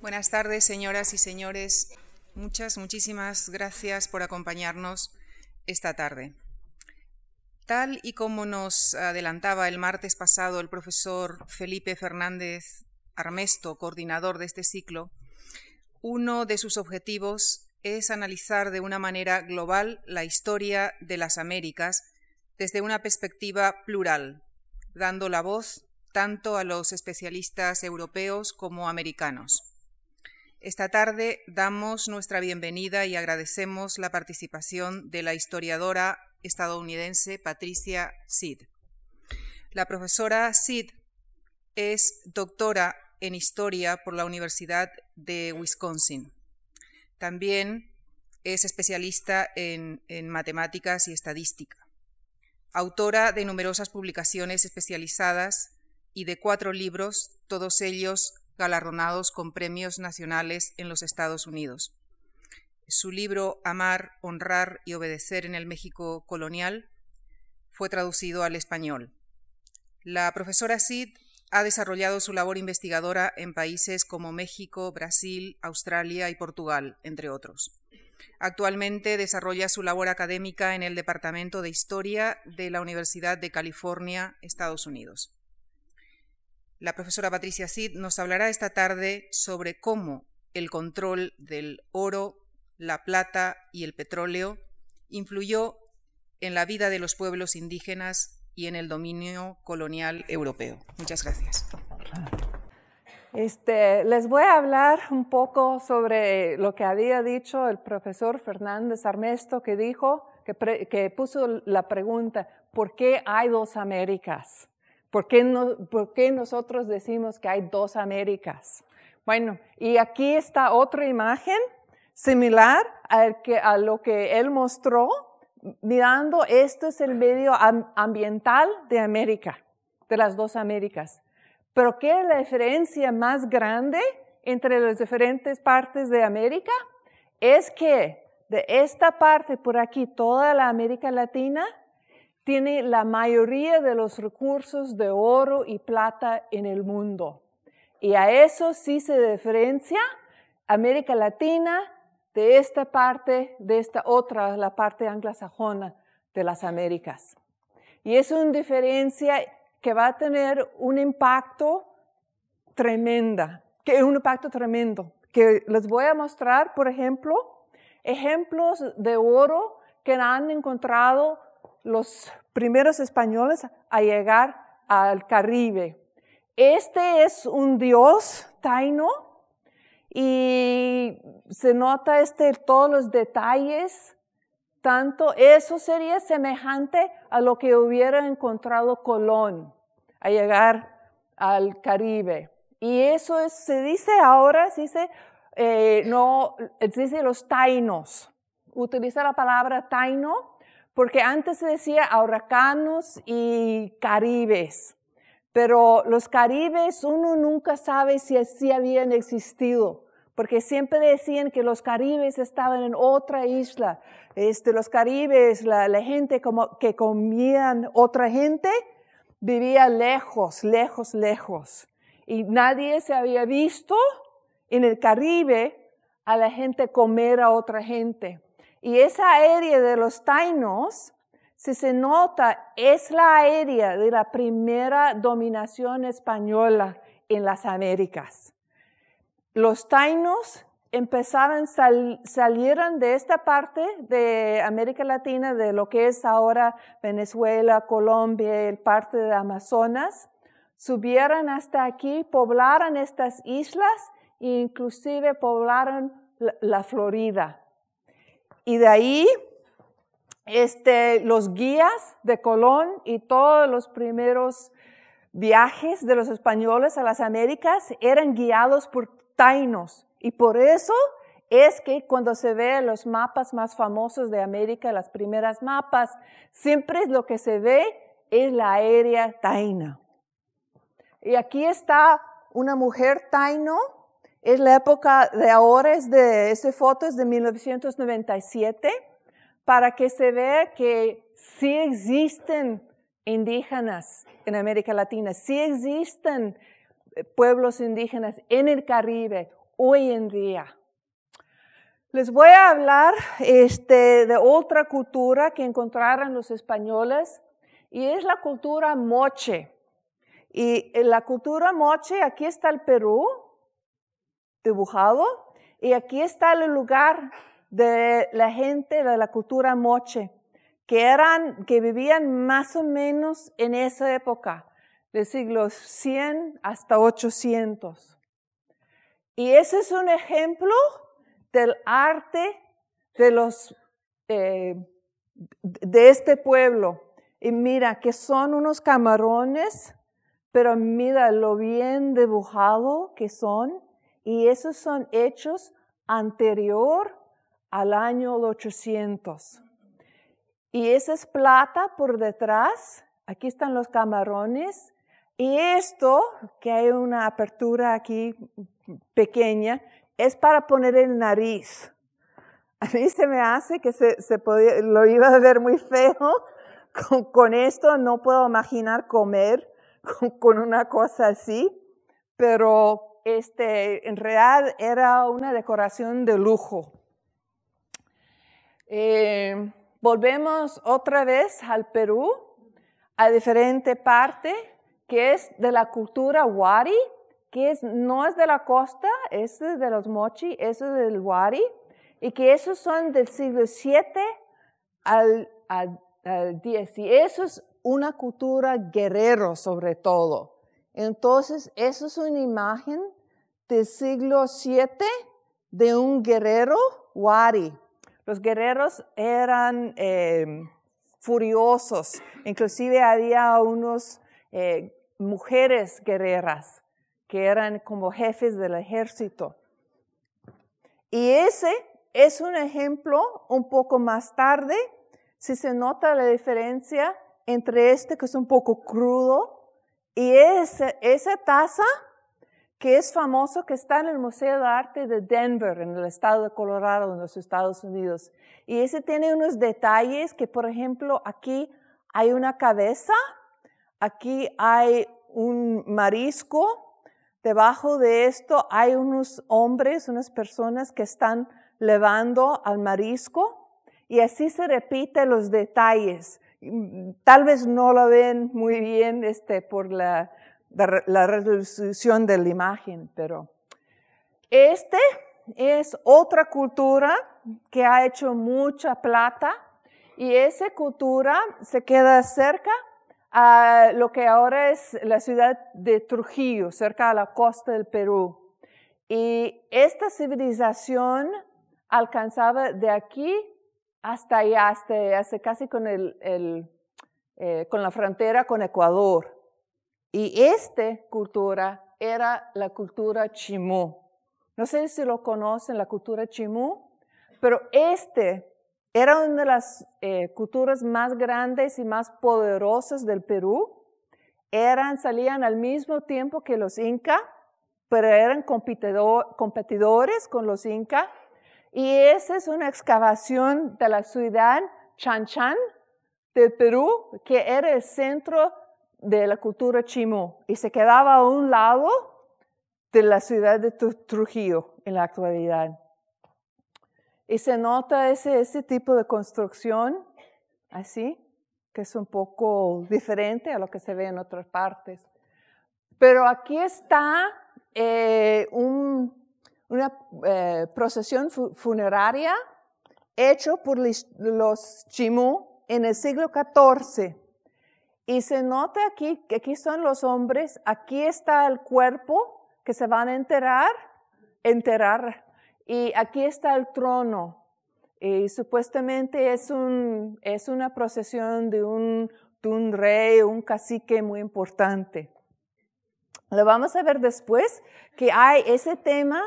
Buenas tardes, señoras y señores. Muchas, muchísimas gracias por acompañarnos esta tarde. Tal y como nos adelantaba el martes pasado el profesor Felipe Fernández Armesto, coordinador de este ciclo, uno de sus objetivos es analizar de una manera global la historia de las Américas desde una perspectiva plural, dando la voz tanto a los especialistas europeos como americanos. Esta tarde damos nuestra bienvenida y agradecemos la participación de la historiadora estadounidense Patricia Sid. La profesora Sid es doctora en historia por la Universidad de Wisconsin. También es especialista en, matemáticas y estadística. Autora de numerosas publicaciones especializadas y de cuatro libros, todos ellos galardonados con premios nacionales en los Estados Unidos. Su libro Amar, Honrar y Obedecer en el México colonial fue traducido al español. La profesora Sid ha desarrollado su labor investigadora en países como México, Brasil, Australia y Portugal, entre otros. Actualmente desarrolla su labor académica en el Departamento de Historia de la Universidad de California, Estados Unidos. La profesora Patricia Sid nos hablará esta tarde sobre cómo el control del oro, la plata y el petróleo influyó en la vida de los pueblos indígenas y en el dominio colonial europeo. Muchas gracias. Este, les voy a hablar un poco sobre lo que había dicho el profesor Fernández Armesto, que dijo, que, que puso la pregunta, ¿por qué hay dos Américas? ¿Por qué, nosotros decimos que hay dos Américas? Bueno, y aquí está otra imagen similar a lo que él mostró, mirando, esto es el medio ambiental de América, de las dos Américas. Pero ¿qué es la diferencia más grande entre las diferentes partes de América? Es que de esta parte por aquí, toda la América Latina, tiene la mayoría de los recursos de oro y plata en el mundo. Y a eso sí se diferencia América Latina de esta parte, de esta otra, la parte anglosajona de las Américas. Y es una diferencia que va a tener un impacto tremenda, que un impacto tremendo, que les voy a mostrar, por ejemplo, ejemplos de oro que han encontrado los primeros españoles a llegar al Caribe. Este es un dios taino y se nota este, todos los detalles, tanto eso sería semejante a lo que hubiera encontrado Colón a llegar al Caribe. Y eso es, se dice ahora, se dice, eh, no, se dice los tainos. Utiliza la palabra taino porque antes se decía huracanos y caribes, pero los caribes uno nunca sabe si así habían existido, porque siempre decían que los caribes estaban en otra isla. Este, los caribes, la, la gente como, que comían otra gente, vivía lejos, lejos, lejos. Y nadie se había visto en el Caribe a la gente comer a otra gente. Y esa área de los tainos, si se nota, es la área de la primera dominación española en las Américas. Los tainos empezaron, salieron de esta parte de América Latina, de lo que es ahora Venezuela, Colombia, el parte de Amazonas, subieron hasta aquí, poblaron estas islas e inclusive poblaron la Florida. Y de ahí, este, los guías de Colón y todos los primeros viajes de los españoles a las Américas eran guiados por tainos. Y por eso es que cuando se ve los mapas más famosos de América, las primeras mapas, siempre lo que se ve es la área taina. Y aquí está una mujer taino es la época de ahora, es de, esta foto es de 1997, para que se vea que sí existen indígenas en América Latina, sí existen eh, pueblos indígenas en el Caribe. hoy en día. Les voy a hablar este, de otra cultura que encontraron los españoles y es la cultura moche. Y la cultura moche, aquí está el Perú dibujado y aquí está el lugar de la gente de la cultura moche, que eran, que vivían más o menos en esa época, del siglo 100 hasta 800. Y ese es un ejemplo del arte de los, eh, de este pueblo. Y mira que son unos camarones, pero mira lo bien dibujado que son. Y esos son hechos anterior al año 800. Y esa es plata por detrás. Aquí están los camarones. Y esto, que hay una apertura aquí pequeña, es para poner el nariz. A mí se me hace que se, se podía, lo iba a ver muy feo. Con, esto no puedo imaginar comer con, una cosa así, pero este, en realidad era una decoración de lujo. Eh, volvemos otra vez al Perú, a diferente parte que es de la cultura Wari, que es, no es de la costa, es de los mochi, es del Wari, y que esos son del siglo 7 al, al, 10. Y eso es una cultura guerrero sobre todo. Entonces, eso es una imagen del siglo 7 de un guerrero Wari. Los guerreros eran eh, furiosos, inclusive había unos eh, mujeres guerreras que eran como jefes del ejército. Y ese es un ejemplo un poco más tarde, si se nota la diferencia entre este que es un poco crudo y ese, esa taza que es famoso, que está en el Museo de Arte de Denver, en el estado de Colorado, en los Estados Unidos. Y ese tiene unos detalles que, por ejemplo, aquí hay una cabeza, aquí hay un marisco, Debajo de esto hay unos hombres, unas personas que están levando al marisco y así se repiten los detalles. Tal vez no lo ven muy bien este, por la, la resolución de la imagen, pero este es otra cultura que ha hecho mucha plata y esa cultura se queda cerca a lo que ahora es la ciudad de Trujillo, cerca de la costa del Perú. Y esta civilización alcanzaba de aquí hasta allá, hasta, casi eh, con la frontera con Ecuador. Y esta cultura era la cultura chimú. No sé si lo conocen, la cultura chimú, pero este era una de las eh, culturas más grandes y más poderosas del Perú. Eran, salían al mismo tiempo que los Inca, pero eran competidores con los Inca. Y esa es una excavación de la ciudad Chanchan del Perú, que era el centro de la cultura chimú y se quedaba a un lado de la ciudad de Trujillo en la actualidad. Y se nota ese, ese tipo de construcción así, que es un poco diferente a lo que se ve en otras partes. Pero aquí está eh, una eh, procesión funeraria hecho por los Chimú en el siglo XIV. Y se nota aquí que aquí son los hombres, aquí está el cuerpo que se van a enterrar, enterrar y aquí está el trono. Y supuestamente es, un, es una procesión de un, de un rey, un cacique muy importante. Lo vamos a ver después, que hay ese tema,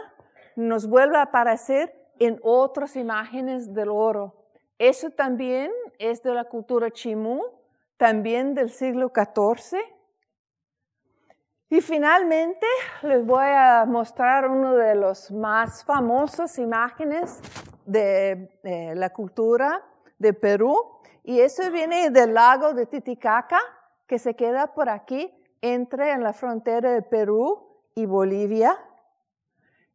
nos vuelve a aparecer en otras imágenes del oro. Eso también es de la cultura chimú, también del siglo XIV. Y finalmente les voy a mostrar una de las más famosas imágenes de, la cultura de Perú. Y eso viene del lago de Titicaca, que se queda por aquí, entre en la frontera de Perú y Bolivia.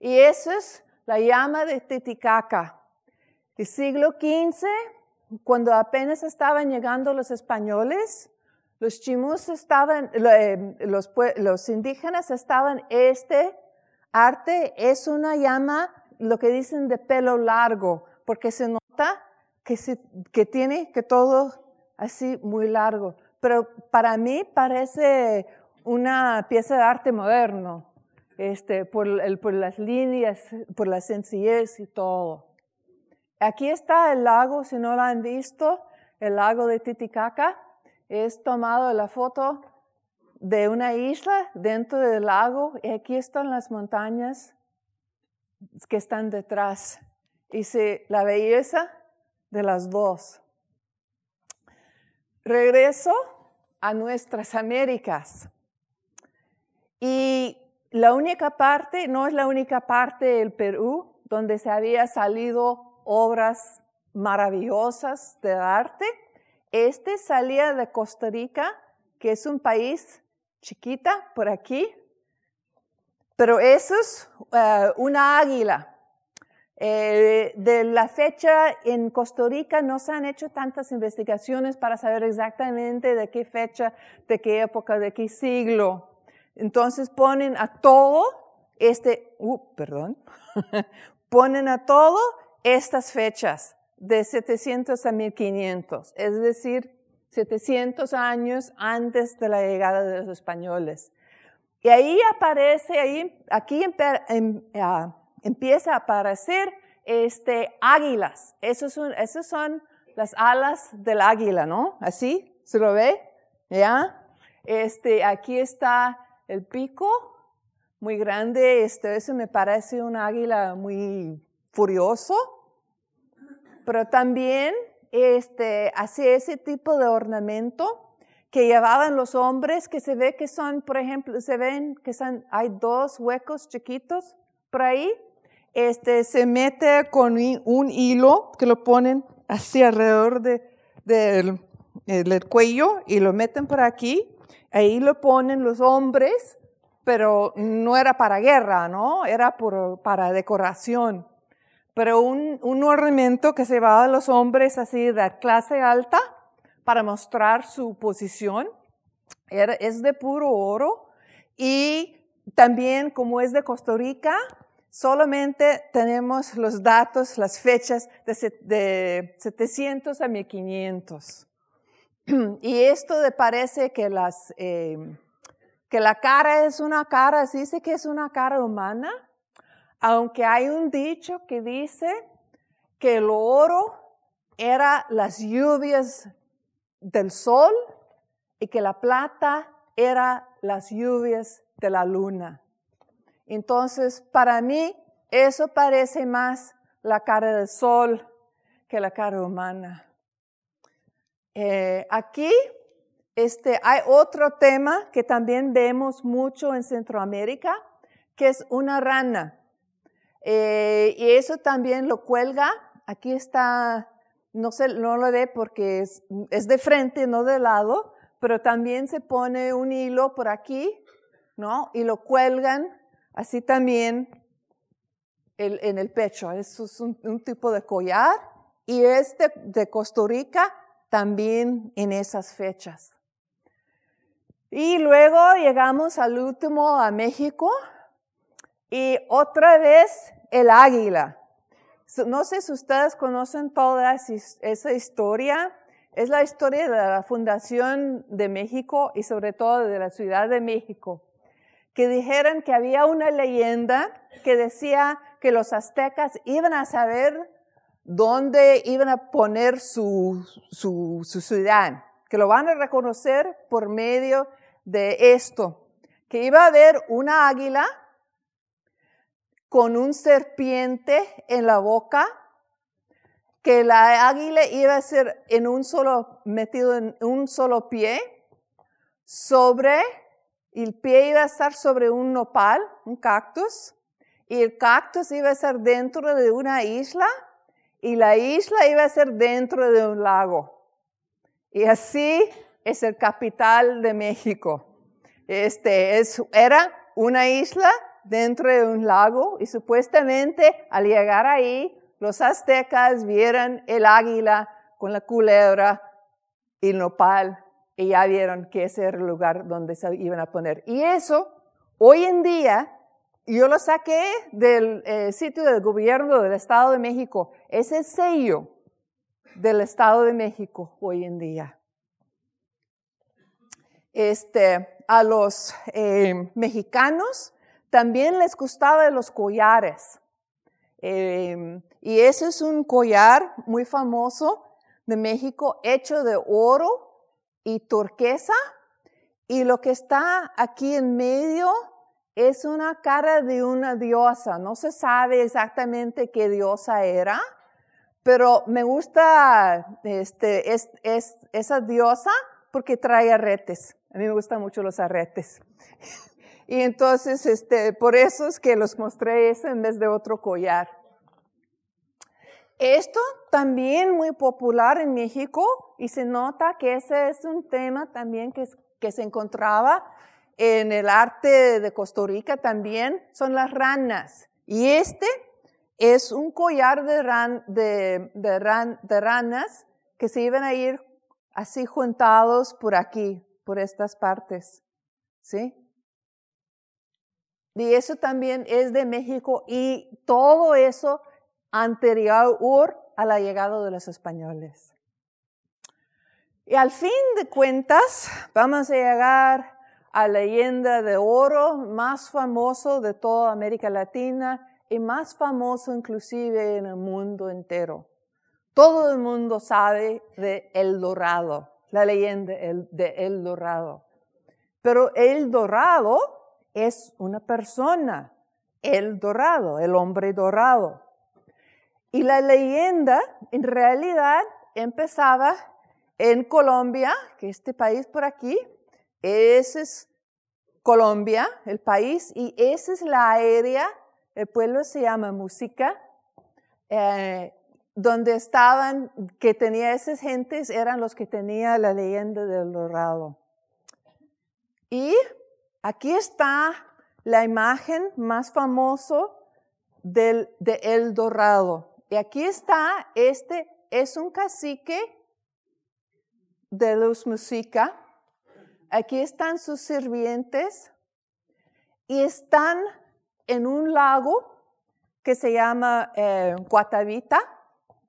Y eso es la llama de Titicaca. El siglo XV, cuando apenas estaban llegando los españoles, los chimus estaban, eh, los, los indígenas estaban, este arte es una llama, lo que dicen de pelo largo, porque se nota que, se, que tiene que todo así muy largo. Pero para mí parece una pieza de arte moderno, este, por, el, por las líneas, por la sencillez y todo. Aquí está el lago, si no lo han visto, el lago de Titicaca. Es tomado la foto de una isla dentro del lago y aquí están las montañas que están detrás. Y la belleza de las dos. Regreso a nuestras Américas. Y la única parte, no es la única parte del Perú donde se había salido obras maravillosas de arte. Este salía de Costa Rica, que es un país chiquita por aquí, pero eso es eh, una águila. Eh, de la fecha en Costa Rica no se han hecho tantas investigaciones para saber exactamente de qué fecha, de qué época, de qué siglo. Entonces ponen a todo este, uh, perdón, ponen a todo estas fechas de 700 a 1500, es decir, 700 años antes de la llegada de los españoles. Y ahí aparece, ahí, aquí en, ah, empieza a aparecer este, águilas. Esos son, esos son las alas del águila, ¿no? Así, ¿se lo ve? ¿Ya? Este, aquí está el pico, muy grande. Este, eso me parece un águila muy furioso. Pero también este, hace ese tipo de ornamento que llevaban los hombres, que se ve que son, por ejemplo, se ven que son, hay dos huecos chiquitos por ahí, este, se mete con un hilo que lo ponen así alrededor de, del cuello y lo meten por aquí. Ahí lo ponen los hombres, pero no era para guerra, ¿no? Era para decoración. Pero un, ornamento que se llevaba a los hombres así de clase alta para mostrar su posición. Es de puro oro y también como es de Costa Rica, solamente tenemos los datos, las fechas de, 700 a 1500. Y esto de parece que, las, em, que la cara es una cara, se dice que es una cara humana, aunque hay un dicho que dice que el oro era las lluvias del sol y que la plata era las lluvias de la luna. Entonces, para mí, eso parece más la cara del sol que la cara humana. Eh, aquí este, hay otro tema que también vemos mucho en Centroamérica, que es una rana. Eh, y eso también lo cuelga. Aquí está, no, se, no lo ve porque es, es de frente, no de lado, pero también se pone un hilo por aquí, ¿no? Y lo cuelgan Así también en el pecho, eso es un, tipo de collar y este de Costa Rica también en esas fechas. Y luego llegamos al último, a México, y otra vez el águila. No sé si ustedes conocen toda esa historia. Es la historia de la fundación de México y sobre todo de la Ciudad de México que dijeron que había una leyenda que decía que los aztecas iban a saber dónde iban a poner su, su, ciudad, que lo van a reconocer por medio de esto, que iba a haber una águila con un serpiente en la boca, que la águila iba a ser en un solo, metido en un solo pie, sobre el pie iba a estar sobre un nopal, un cactus, y el cactus iba a estar dentro de una isla, y la isla iba a ser dentro de un lago. Y así es el capital de México. Este es, era una isla dentro de un lago y supuestamente al llegar ahí, los aztecas vieron el águila con la culebra y el nopal y ya vieron que ese era el lugar donde se iban a poner. Y eso, hoy en día, yo lo saqué del eh, sitio del gobierno del Estado de México, es el sello del Estado de México hoy en día. Este, a los eh, mexicanos también les gustaba los collares. Eh, y ese es un collar muy famoso de México hecho de oro y turquesa. Y lo que está aquí en medio es una cara de una diosa. No se sabe exactamente qué diosa era, pero me gusta este, es, esa diosa porque trae arretes. A mí me gustan mucho los arretes. y entonces, este, por eso es que los mostré ese en vez de otro collar. Esto también muy popular en México y se nota que ese es un tema también que, que se encontraba en el arte de Costa Rica también, son las ranas. Y este es un collar de, ranas que se iban a ir así juntados por aquí, por estas partes. ¿Sí? Y eso también es de México y todo eso anterior a la llegada de los españoles. Y al fin de cuentas, vamos a llegar a leyenda de oro más famoso de toda América Latina y más famoso inclusive en el mundo entero. Todo el mundo sabe de El Dorado, la leyenda de El Dorado. Pero El Dorado es una persona, El Dorado, el hombre dorado. Y la leyenda en realidad empezaba en Colombia, que este país por aquí, es Colombia, el país, y esa es la área, el pueblo se llama Música, eh, donde estaban, que tenía esas gentes, eran los que tenía la leyenda del dorado. Y aquí está la imagen más famosa de El Dorado. Y aquí está, este es un cacique de los música. Aquí están sus sirvientes y están en un lago que se llama eh, Guatavita.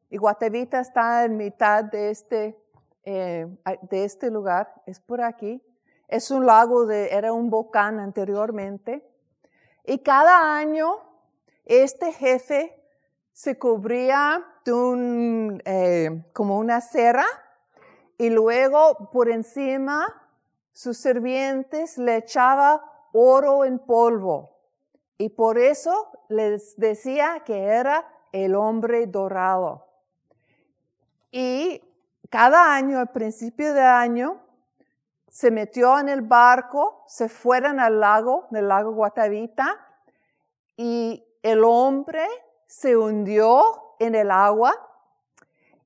Y Guatavita está en mitad de este, eh, de este lugar, es por aquí. Es un lago de, era un volcán anteriormente. Y cada año este jefe se cubría de un, eh, como una cera y luego por encima sus sirvientes le echaba oro en polvo y por eso les decía que era el hombre dorado. Y cada año, al principio de año, se metió en el barco, se fueron al lago, del lago Guatavita, y el hombre se hundió en el agua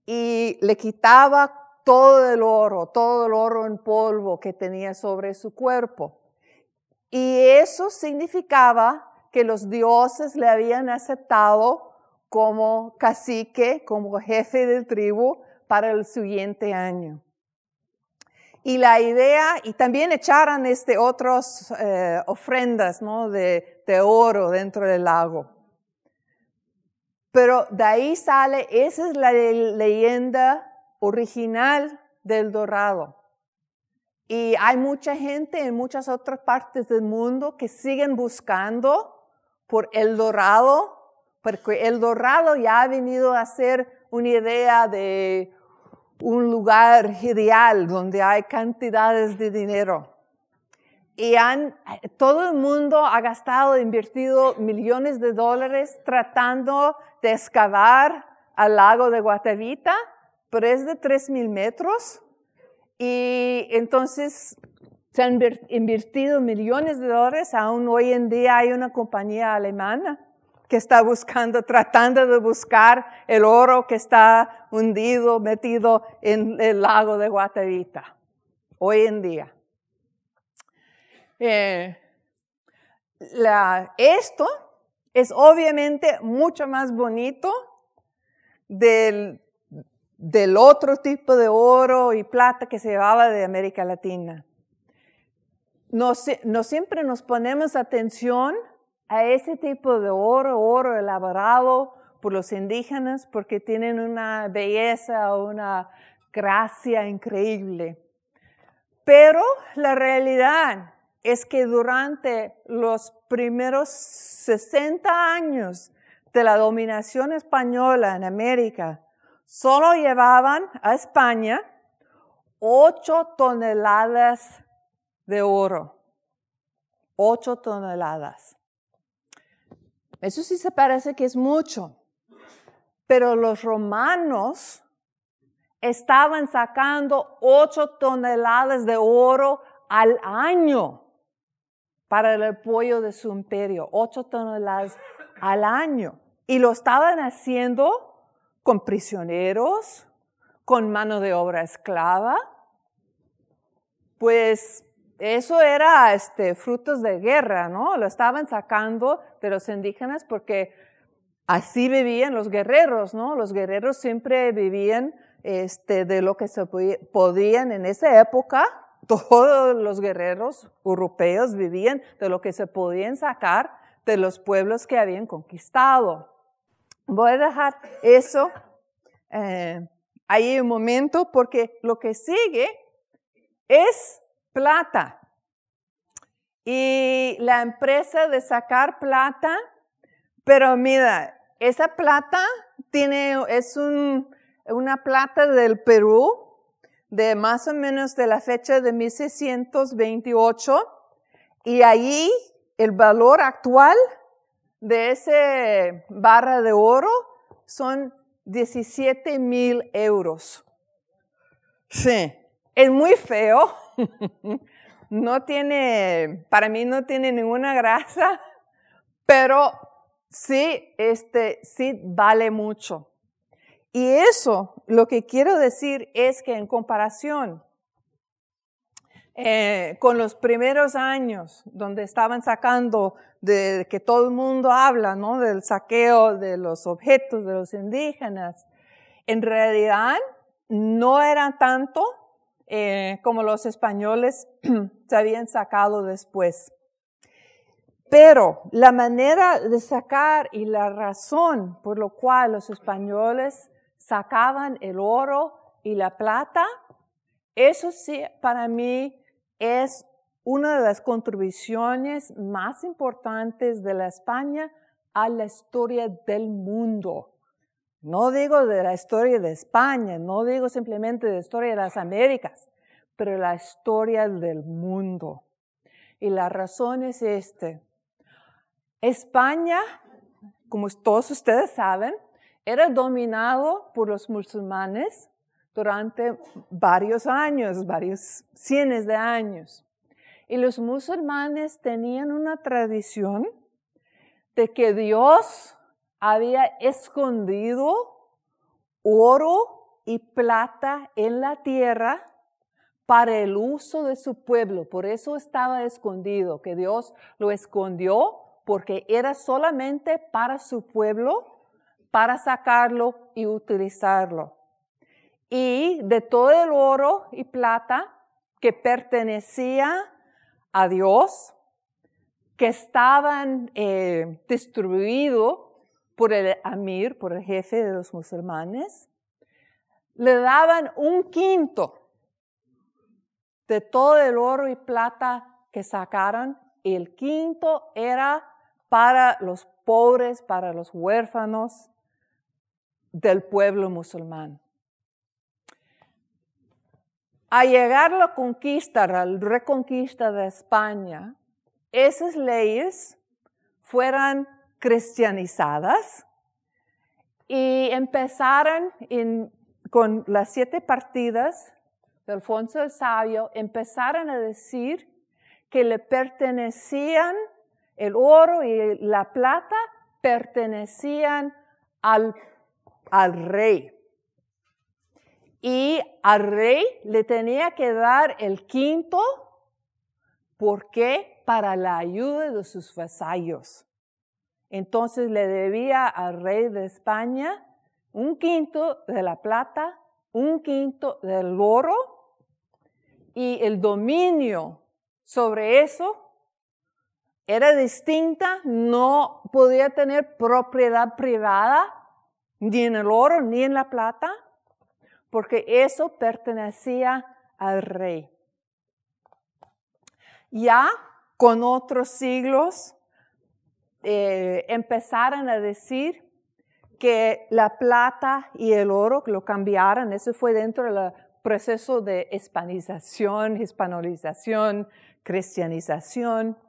y le quitaba todo el oro, todo el oro en polvo que tenía sobre su cuerpo. Y eso significaba que los dioses le habían aceptado como cacique, como jefe de tribu para el siguiente año. Y la idea, y también echaron este otras eh, ofrendas ¿no? de oro dentro del lago. Pero de ahí sale, esa es la leyenda original del dorado. Y hay mucha gente en muchas otras partes del mundo que siguen buscando por el dorado, porque el dorado ya ha venido a ser una idea de un lugar ideal donde hay cantidades de dinero y han, todo el mundo ha gastado, invertido millones de dólares tratando de excavar al lago de Guatavita, pero es de 3.000 metros. Y entonces se han invertido millones de dólares. Aún hoy en día hay una compañía alemana que está buscando, tratando de buscar el oro que está hundido, metido en el lago de Guatavita. Hoy en día. Eh, esto es obviamente mucho más bonito del, del otro tipo de oro y plata que se llevaba de América Latina. No, siempre nos ponemos atención a ese tipo de oro, oro elaborado por los indígenas, porque tienen una belleza, una gracia increíble. Pero la realidad es que durante los primeros 60 años de la dominación española en América, solo llevaban a España 8 toneladas de oro. 8 toneladas. Eso sí se parece que es mucho. Pero los romanos estaban sacando 8 toneladas de oro al año para el apoyo de su imperio, 8 toneladas al año. Y lo estaban haciendo con prisioneros, con mano de obra esclava. Pues eso era este, frutos de guerra, ¿no? Lo estaban sacando de los indígenas porque así vivían los guerreros, ¿no? Los guerreros siempre vivían este, de lo que se podían en esa época todos los guerreros europeos vivían de lo que se podían sacar de los pueblos que habían conquistado. Voy a dejar eso eh, ahí un momento porque lo que sigue es plata. Y la empresa de sacar plata, pero mira, esa plata tiene, es un, una plata del Perú, de más o menos de la fecha de 1628 y allí el valor actual de ese barra de oro son 17 mil euros. Sí, es muy feo. No tiene, para mí no tiene ninguna grasa, pero sí, este, sí vale mucho. Y eso, lo que quiero decir es que en comparación eh, con los primeros años, donde estaban sacando de que todo el mundo habla, ¿no? Del saqueo de los objetos de los indígenas, en realidad no era tanto eh, como los españoles se habían sacado después. Pero la manera de sacar y la razón por lo cual los españoles sacaban el oro y la plata, eso sí para mí es una de las contribuciones más importantes de España a la historia del mundo. No digo de la historia de España, no digo simplemente de la historia de las Américas, pero la historia del mundo. Y la razón es este. España, como todos ustedes saben, era dominado por los musulmanes durante varios años, varios cientos de años. Y los musulmanes tenían una tradición de que Dios había escondido oro y plata en la tierra para el uso de su pueblo. Por eso estaba escondido, que Dios lo escondió porque era solamente para su pueblo para sacarlo y utilizarlo. Y de todo el oro y plata que pertenecía a Dios, que estaban eh, distribuidos por el amir, por el jefe de los musulmanes, le daban un quinto de todo el oro y plata que sacaron, el quinto era para los pobres, para los huérfanos, del pueblo musulmán. A llegar la conquista, la reconquista de España, esas leyes fueron cristianizadas y empezaron con las siete partidas de Alfonso el Sabio, empezaron a decir que le pertenecían el oro y la plata, pertenecían al al rey. Y al rey le tenía que dar el quinto. ¿Por qué? para la ayuda de sus vasallos. Entonces le debía al rey de España un quinto de la plata, un quinto del oro y el dominio sobre eso era distinta, no podía tener propiedad privada ni en el oro ni en la plata, porque eso pertenecía al rey. Ya con otros siglos eh, empezaron a decir que la plata y el oro lo cambiaran, eso fue dentro del proceso de hispanización, hispanolización, cristianización.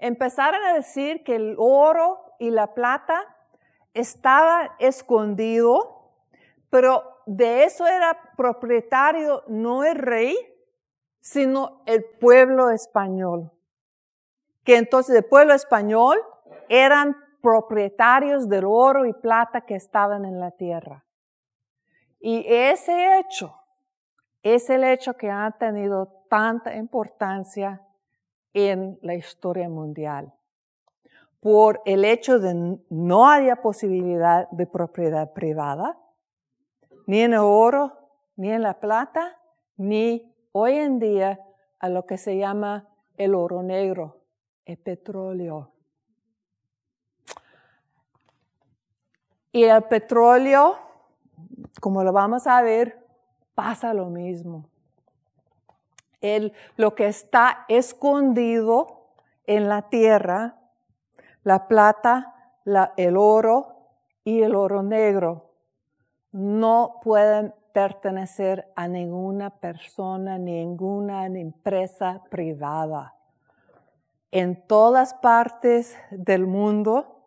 Empezaron a decir que el oro y la plata estaba escondido, pero de eso era propietario no el rey, sino el pueblo español. Que entonces el pueblo español eran propietarios del oro y plata que estaban en la tierra. Y ese hecho es el hecho que ha tenido tanta importancia en la historia mundial. Por el hecho de no haya posibilidad de propiedad privada, ni en el oro, ni en la plata, ni hoy en día a lo que se llama el oro negro, el petróleo. Y el petróleo, como lo vamos a ver, pasa lo mismo. El, lo que está escondido en la tierra, la plata, el oro y el oro negro, no pueden pertenecer a ninguna persona, ninguna empresa privada. En todas partes del mundo,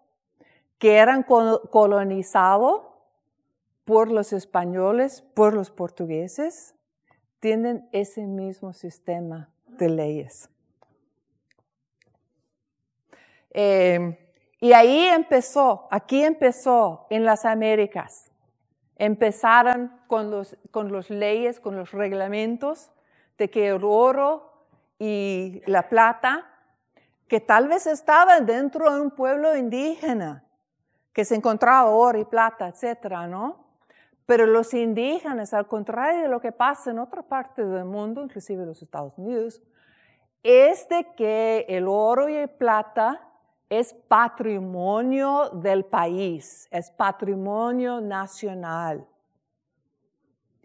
que eran colonizados por los españoles, por los portugueses, tienen ese mismo sistema de leyes. Em, y ahí empezó, aquí empezó en las Américas. Empezaron con los, con los leyes, con los reglamentos de que el oro y la plata, que tal vez estaban dentro de un pueblo indígena, que se encontraba oro y plata, etcétera, ¿no? Pero los indígenas, al contrario de lo que pasa en otras partes del mundo, inclusive en los Estados Unidos, es de que el oro y el plata es patrimonio del país, es patrimonio nacional.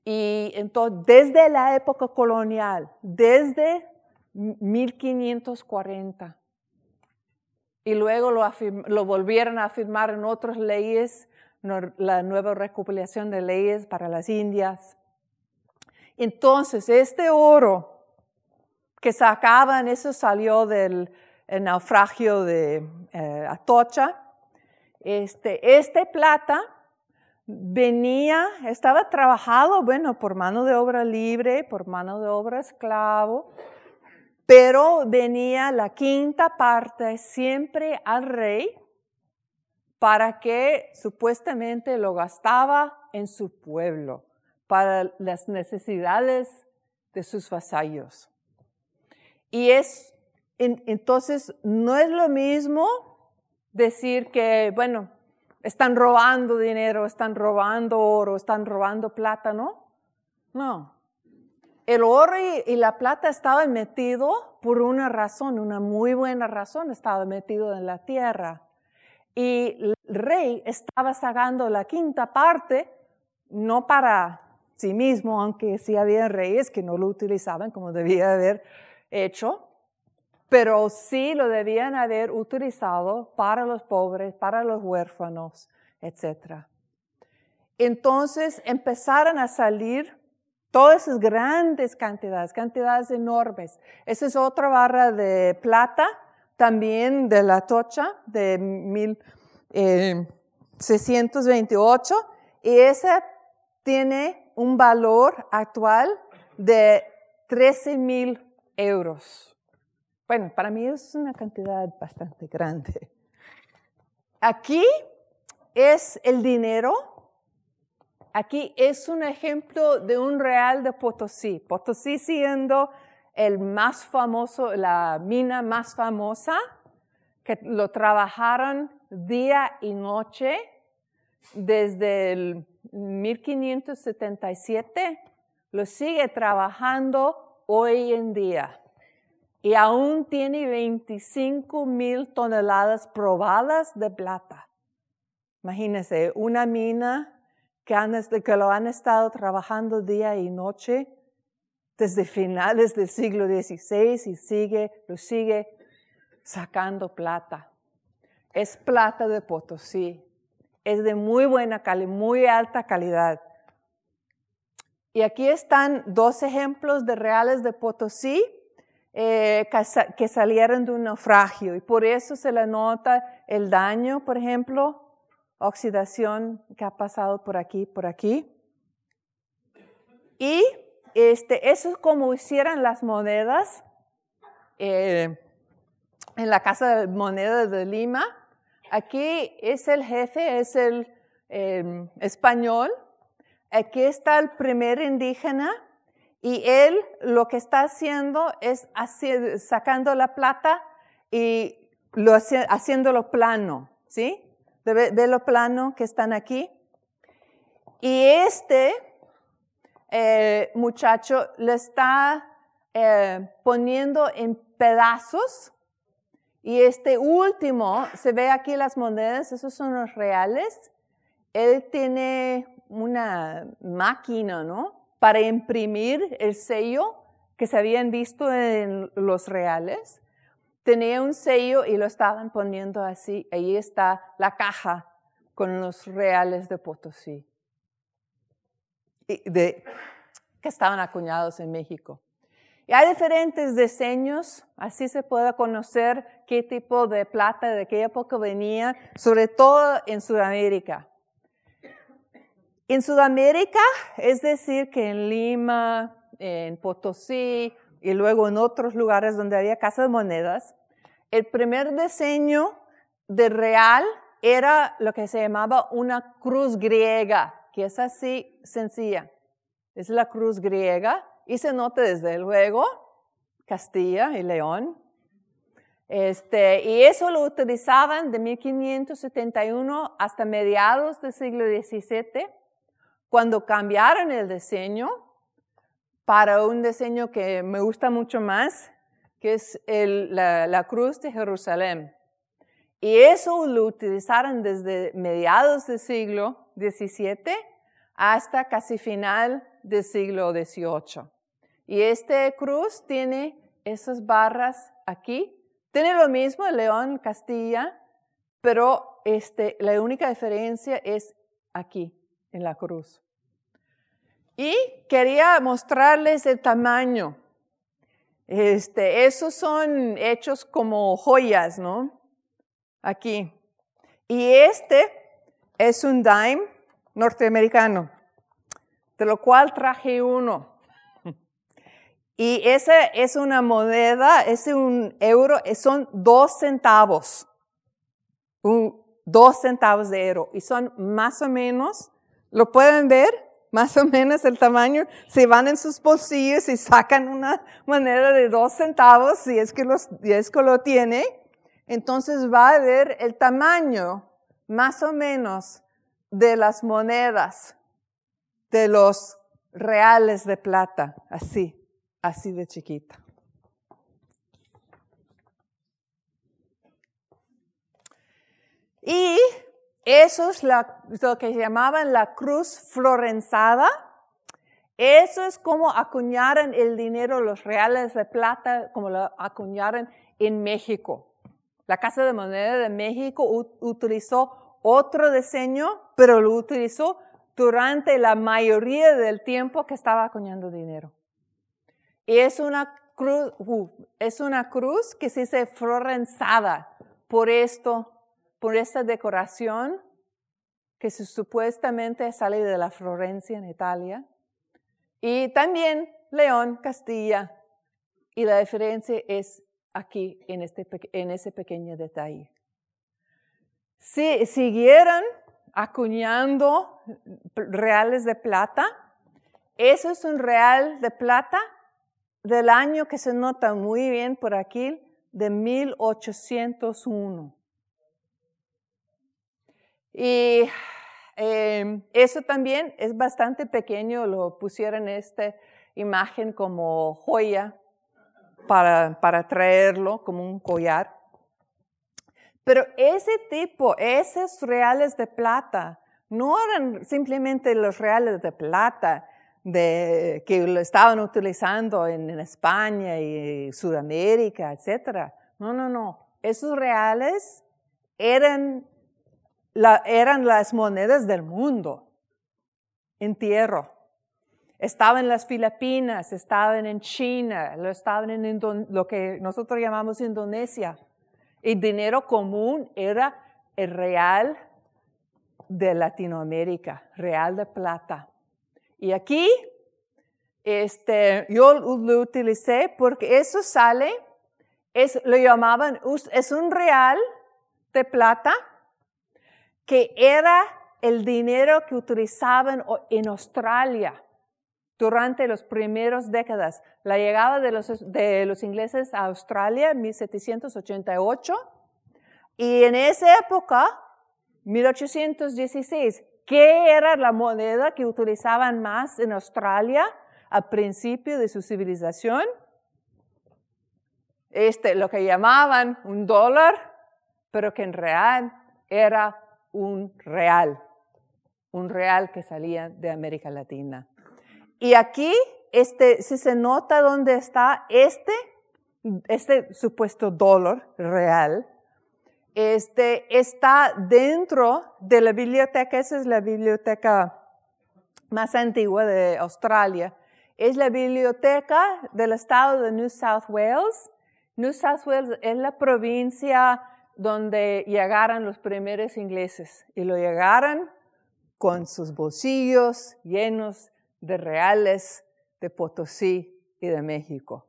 Y entonces, desde la época colonial, desde 1540, y luego lo, volvieron a afirmar en otras leyes, la nueva recopilación de leyes para las Indias. Entonces, este oro que sacaban, eso salió del naufragio de eh, Atocha, este, este plata venía, estaba trabajado, bueno, por mano de obra libre, por mano de obra esclavo, pero venía la quinta parte siempre al rey para que supuestamente lo gastaba en su pueblo, para las necesidades de sus vasallos. Y es, entonces, no es lo mismo decir que, bueno, están robando dinero, están robando oro, están robando plata, ¿no? No, el oro y, la plata estaban metidos por una razón, una muy buena razón, estaba metido en la tierra. Y el rey estaba sacando la quinta parte, no para sí mismo, aunque sí había reyes que no lo utilizaban como debía haber hecho, pero sí lo debían haber utilizado para los pobres, para los huérfanos, etc. Entonces empezaron a salir Todas esas grandes cantidades, cantidades enormes. Esa es otra barra de plata, también de la tocha de 1628, eh, y esa tiene un valor actual de 13 mil euros. Bueno, para mí es una cantidad bastante grande. Aquí es el dinero Aquí es un ejemplo de un real de Potosí. Potosí siendo el más famoso, la mina más famosa, que lo trabajaron día y noche desde el 1577, lo sigue trabajando hoy en día. Y aún tiene 25 mil toneladas probadas de plata. Imagínense, una mina que, que lo han estado trabajando día y noche desde finales del siglo XVI y sigue, lo sigue sacando plata. Es plata de Potosí. Es de muy buena calidad, muy alta calidad. Y aquí están dos ejemplos de reales de Potosí eh, que salieron de un naufragio y por eso se le nota el daño, por ejemplo, oxidación que ha pasado por aquí, por aquí. Y este, eso es como hicieran las monedas eh, en la Casa de Monedas de Lima. Aquí es el jefe, es el em, español. Aquí está el primer indígena y él lo que está haciendo es sacando la plata y lo, haciéndolo plano, ¿sí? de, lo plano que están aquí. Y este muchacho le está eh, poniendo en pedazos. Y este último, se ve aquí las monedas, esos son los reales. Él tiene una máquina, ¿no? Para imprimir el sello que se habían visto en los reales tenía un sello y lo estaban poniendo así. Ahí está la caja con los reales de Potosí, que estaban acuñados en México. Y hay diferentes diseños, así se puede conocer qué tipo de plata de qué época venía, sobre todo en Sudamérica. En Sudamérica, es decir, que en Lima, en Potosí y luego en otros lugares donde había casas de monedas, el primer diseño de real era lo que se llamaba una cruz griega, que es así sencilla. Es la cruz griega y se nota desde luego Castilla y León. Este, y eso lo utilizaban de 1571 hasta mediados del siglo XVII, cuando cambiaron el diseño para un diseño que me gusta mucho más, que es la, cruz de Jerusalén. Y eso lo utilizaron desde mediados del siglo XVII hasta casi final del siglo XVIII. Y esta cruz tiene esas barras aquí. Tiene lo mismo el León Castilla, pero este, la única diferencia es aquí, en la cruz. Y quería mostrarles el tamaño este, esos son hechos como joyas, ¿no? Aquí. Y este es un dime norteamericano, de lo cual traje uno. Y esa es una moneda, es un euro, son dos centavos. dos centavos de euro. Y son más o menos, ¿lo pueden ver? más o menos el tamaño, si van en sus bolsillos y sacan una moneda de dos centavos, si es que, los, que lo tiene, entonces va a ver el tamaño más o menos de las monedas, de los reales de plata, así, así de chiquita. Y eso es lo que llamaban la cruz florenzada. Eso es como acuñaron el dinero, los reales de plata, como lo acuñaron en México. La Casa de Moneda de México utilizó otro diseño, pero lo utilizó durante la mayoría del tiempo que estaba acuñando dinero. Y es una cruz, uh, es una cruz que se dice florenzada por esto por esta decoración que supuestamente sale de la Florencia en Italia. Y también León, Castilla. Y la diferencia es aquí, en, este, en ese pequeño detalle. Si siguieran acuñando reales de plata, eso es un real de plata del año que se nota muy bien por aquí, de 1801. Y eh, eso también es bastante pequeño, lo pusieron en esta imagen como joya para, para traerlo como un collar. Pero ese tipo, esos reales de plata, no eran simplemente los reales de plata de, que lo estaban utilizando en, España y Sudamérica, etc. No, no, no. Esos reales eran, eran las monedas del mundo, entierro. Estaban en las Filipinas, estaban en China, lo estaban en lo que nosotros llamamos Indonesia. El dinero común era el real de Latinoamérica, real de plata. Y aquí, este, yo lo utilicé porque eso sale, es, lo llamaban, es un real de plata que era el dinero que utilizaban en Australia durante las primeras décadas. La llegada de los, ingleses a Australia en 1788 y en esa época 1816. ¿Qué era la moneda que utilizaban más en Australia al principio de su civilización? Este, lo que llamaban un dólar, pero que en real era un real, un real que salía de América Latina. Y aquí, este, si se nota dónde está este, este supuesto dólar real, este, está dentro de la biblioteca, esa es la biblioteca más antigua de Australia. Es la biblioteca del estado de New South Wales. New South Wales es la provincia donde llegaron los primeros ingleses y lo llegaron con sus bolsillos llenos de reales de Potosí y de México.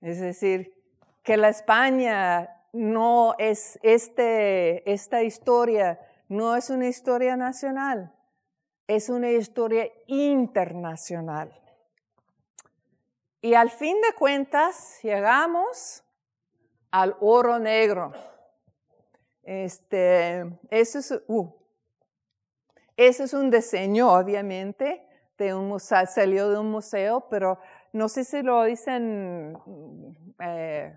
Es decir, que la España no es este, esta historia, no es una historia nacional, es una historia internacional. Y al fin de cuentas llegamos al oro negro. Este, eso es, uh, eso es un diseño, obviamente, de un museo, salió de un museo, pero no sé si lo dicen eh,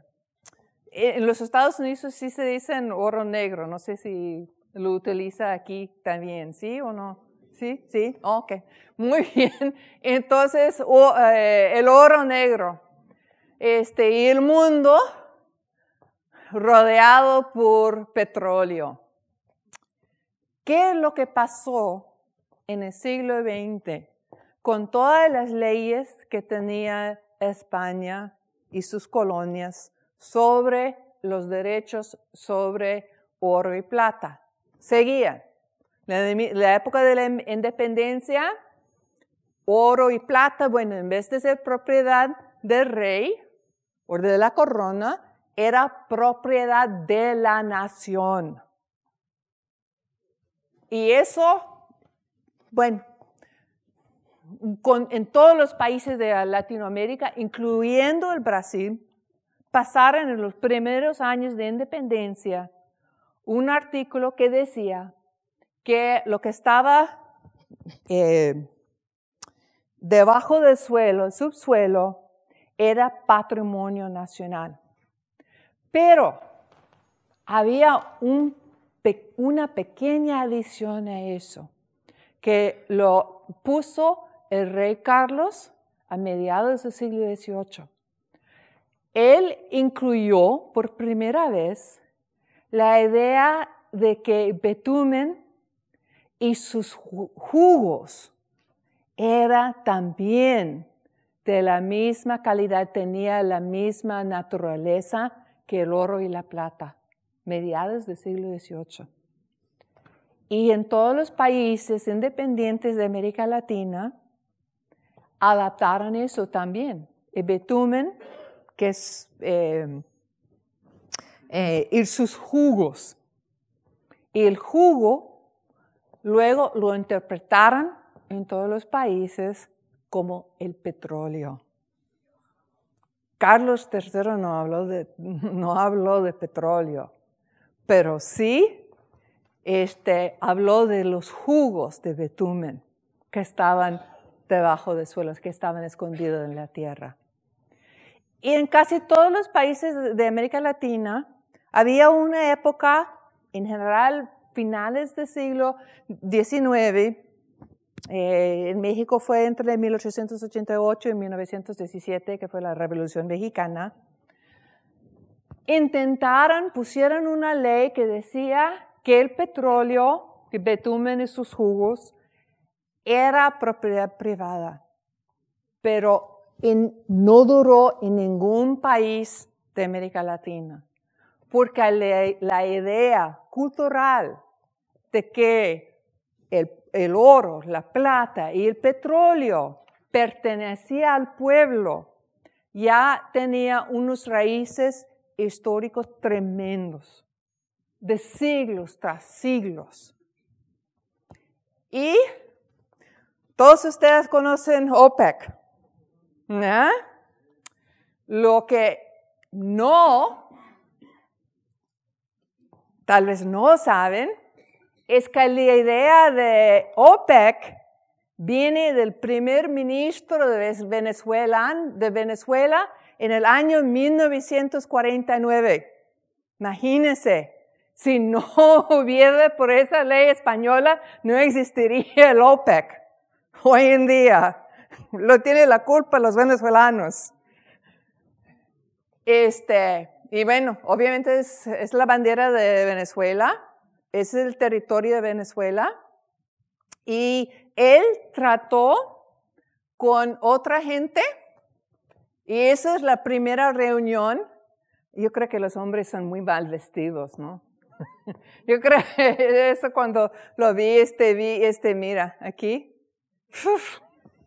en los Estados Unidos sí se dicen oro negro, no sé si lo utiliza aquí también, ¿sí o no? Sí, sí, ok, muy bien. Entonces, eh, el oro negro, este, y el mundo rodeado por petróleo. ¿Qué es lo que pasó en el siglo XX con todas las leyes que tenía España y sus colonias sobre los derechos sobre oro y plata. Seguían. La, época de la independencia, oro y plata, bueno, en vez de ser propiedad del rey o de la corona, era propiedad de la nación. Y eso, bueno, en todos los países de Latinoamérica, incluyendo el Brasil, pasaron en los primeros años de independencia un artículo que decía que lo que estaba eh, debajo del suelo, el subsuelo, era patrimonio nacional. Pero había una pequeña adición a eso, que lo puso el rey Carlos a mediados del siglo XVIII él incluyó por primera vez la idea de que betumen y sus jugos era también de la misma calidad, tenía la misma naturaleza que el oro y la plata, mediados del siglo XVIII. Y en todos los países independientes de América Latina adaptaron eso también. El betumen que es eh, eh, ir sus jugos. Y el jugo luego lo interpretaron en todos los países como el petróleo. Carlos III no habló de, no habló de petróleo, pero sí este, habló de los jugos de betumen que estaban debajo de suelos, que estaban escondidos en la tierra. Y en casi todos los países de América Latina había una época, en general finales del siglo XIX, eh, en México fue entre 1888 y 1917, que fue la Revolución Mexicana, intentaron, pusieron una ley que decía que el petróleo, el betumen y sus jugos, era propiedad privada, pero no duró en ningún país de América Latina, porque la idea cultural de que el el oro, la plata y el petróleo pertenecía al pueblo, ya tenía unos raíces históricos tremendos, de siglos tras siglos. Y todos ustedes conocen OPEC. Lo que no, tal vez no saben, es que la idea de OPEC viene del primer ministro de Venezuela, de Venezuela en el año 1949. Imagínense, si no hubiera por esa ley española, no existiría el OPEC hoy en día. Lo tiene la culpa los venezolanos. Este, y bueno, obviamente es, es la bandera de Venezuela es el territorio de Venezuela, y él trató con otra gente, y esa es la primera reunión. Yo creo que los hombres son muy mal vestidos, ¿no? Yo creo que eso cuando lo vi, este, vi, este, mira, aquí.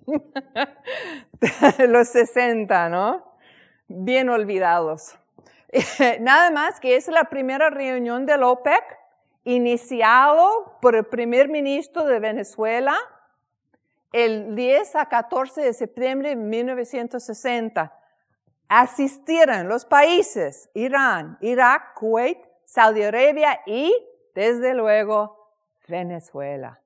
los 60, ¿no? Bien olvidados. Nada más que es la primera reunión del OPEC iniciado por el primer ministro de Venezuela el 10 a 14 de septiembre de 1960. Asistieron los países Irán, Irak, Kuwait, Saudi Arabia y, desde luego, Venezuela.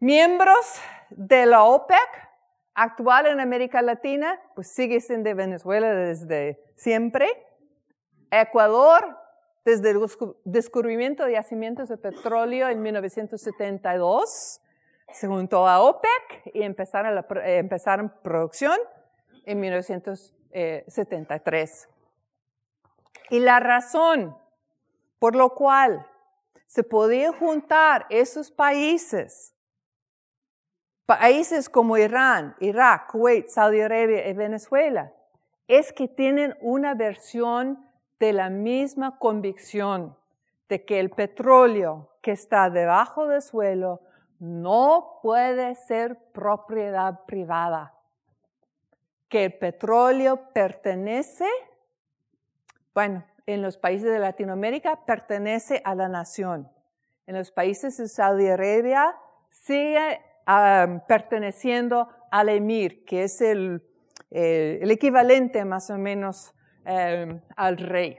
Miembros de la OPEC, actual en América Latina, pues sigue siendo Venezuela desde siempre. Ecuador, desde el descubrimiento de yacimientos de petróleo en 1972, se juntó a OPEC y empezaron, la, eh, empezaron producción en 1973. Y la razón por lo cual se podían juntar esos países, países como Irán, Irak, Kuwait, Saudi Arabia y Venezuela, es que tienen una versión de la misma convicción de que el petróleo que está debajo del suelo no puede ser propiedad privada, que el petróleo pertenece, bueno, en los países de Latinoamérica pertenece a la nación. En los países de Saudi Arabia sigue perteneciendo al emir, que es el, el equivalente más o menos Em, al rey.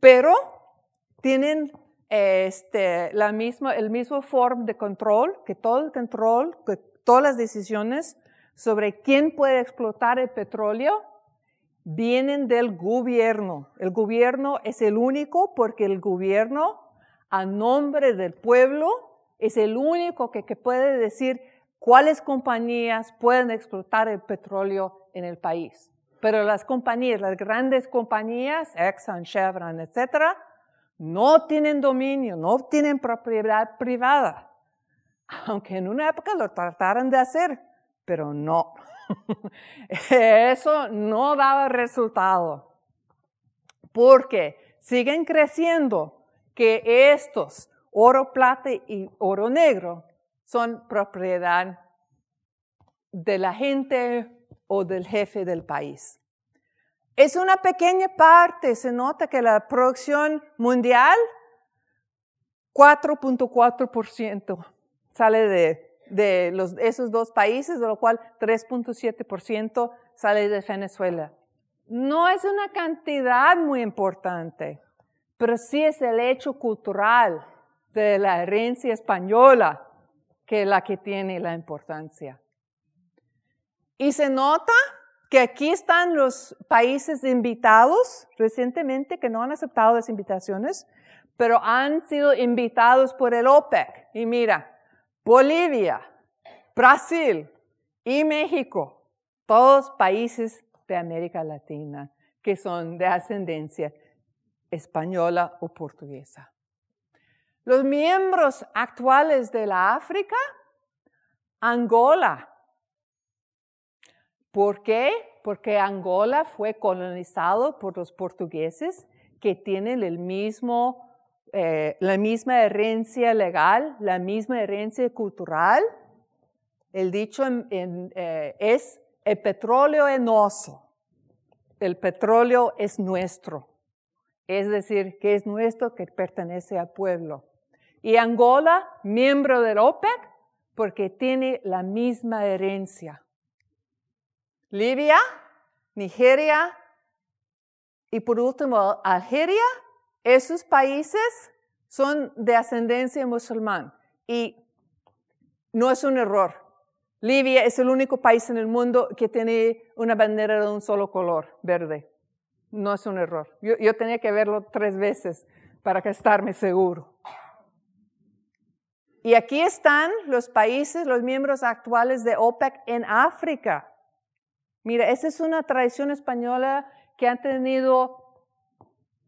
Pero tienen este, la misma, el mismo forma de control, que todo el control, que todas las decisiones sobre quién puede explotar el petróleo vienen del gobierno. El gobierno es el único porque el gobierno, a nombre del pueblo, es el único que, que puede decir cuáles compañías pueden explotar el petróleo en el país. Pero las compañías, las grandes compañías, Exxon, Chevron, etcétera, no tienen dominio, no tienen propiedad privada. Aunque en una época lo trataron de hacer, pero no. Eso no daba resultado. Porque siguen creciendo que estos, oro, plata y oro negro, son propiedad de la gente o del jefe del país. Es una pequeña parte, se nota que la producción mundial, 4.4% sale de de los, esos dos países, de lo cual 3.7% sale de Venezuela. No es una cantidad muy importante, pero sí es el hecho cultural de la herencia española que es la que tiene la importancia. Y se nota que aquí están los países invitados recientemente que no han aceptado las invitaciones, pero han sido invitados por el OPEC. Y mira, Bolivia, Brasil y México, todos países de América Latina que son de ascendencia española o portuguesa. Los miembros actuales de la África, Angola, ¿Por qué? Porque Angola fue colonizado por los portugueses que tienen eh, la misma herencia legal, la misma herencia cultural. El dicho eh, es, el petróleo es nuestro, el petróleo es nuestro. Es decir, que es nuestro, que pertenece al pueblo. Y Angola, miembro del OPEC, porque tiene la misma herencia. Libia, Nigeria y por último Algeria, esos países son de ascendencia musulmán y no es un error. Libia es el único país en el mundo que tiene una bandera de un solo color, verde. No es un error. Yo, tenía que verlo tres veces para estarme seguro. Y aquí están los países, los miembros actuales de OPEC en África. Mira, esa es una tradición española que ha tenido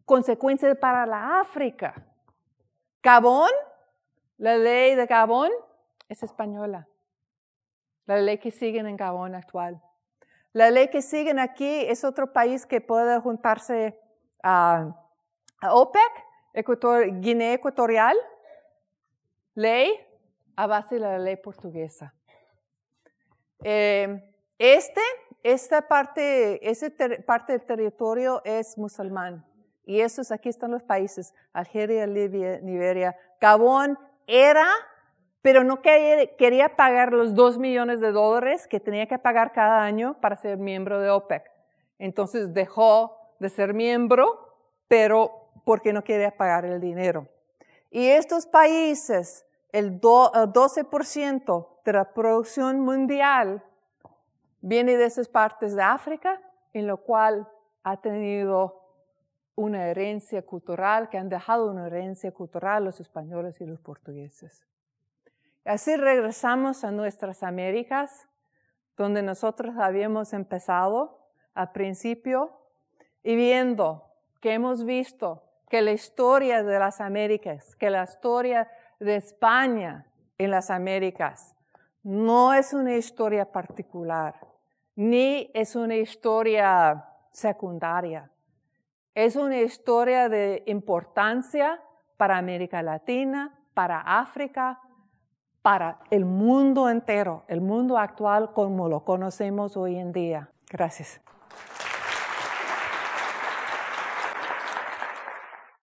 consecuencias para la África. Gabón, la ley de Gabón es española. La ley que siguen en Gabón actual. La ley que siguen aquí es otro país que puede juntarse a, OPEC, Guinea Ecuatorial. Ley a base de la ley portuguesa. Eh, este esta parte, esa parte del territorio es musulmán. Y esos, aquí están los países, Algeria, Libia, Nigeria. Gabón era, pero no quería, pagar los dos millones de dólares que tenía que pagar cada año para ser miembro de OPEC. Entonces dejó de ser miembro, pero porque no quería pagar el dinero. Y estos países, el 12% de la producción mundial Viene de esas partes de África, en lo cual ha tenido una herencia cultural, que han dejado una herencia cultural los españoles y los portugueses. Así regresamos a nuestras Américas, donde nosotros habíamos empezado al principio, y viendo que hemos visto que la historia de las Américas, que la historia de España en las Américas, no es una historia particular, ni es una historia secundaria. Es una historia de importancia para América Latina, para África, para el mundo entero, el mundo actual como lo conocemos hoy en día. Gracias.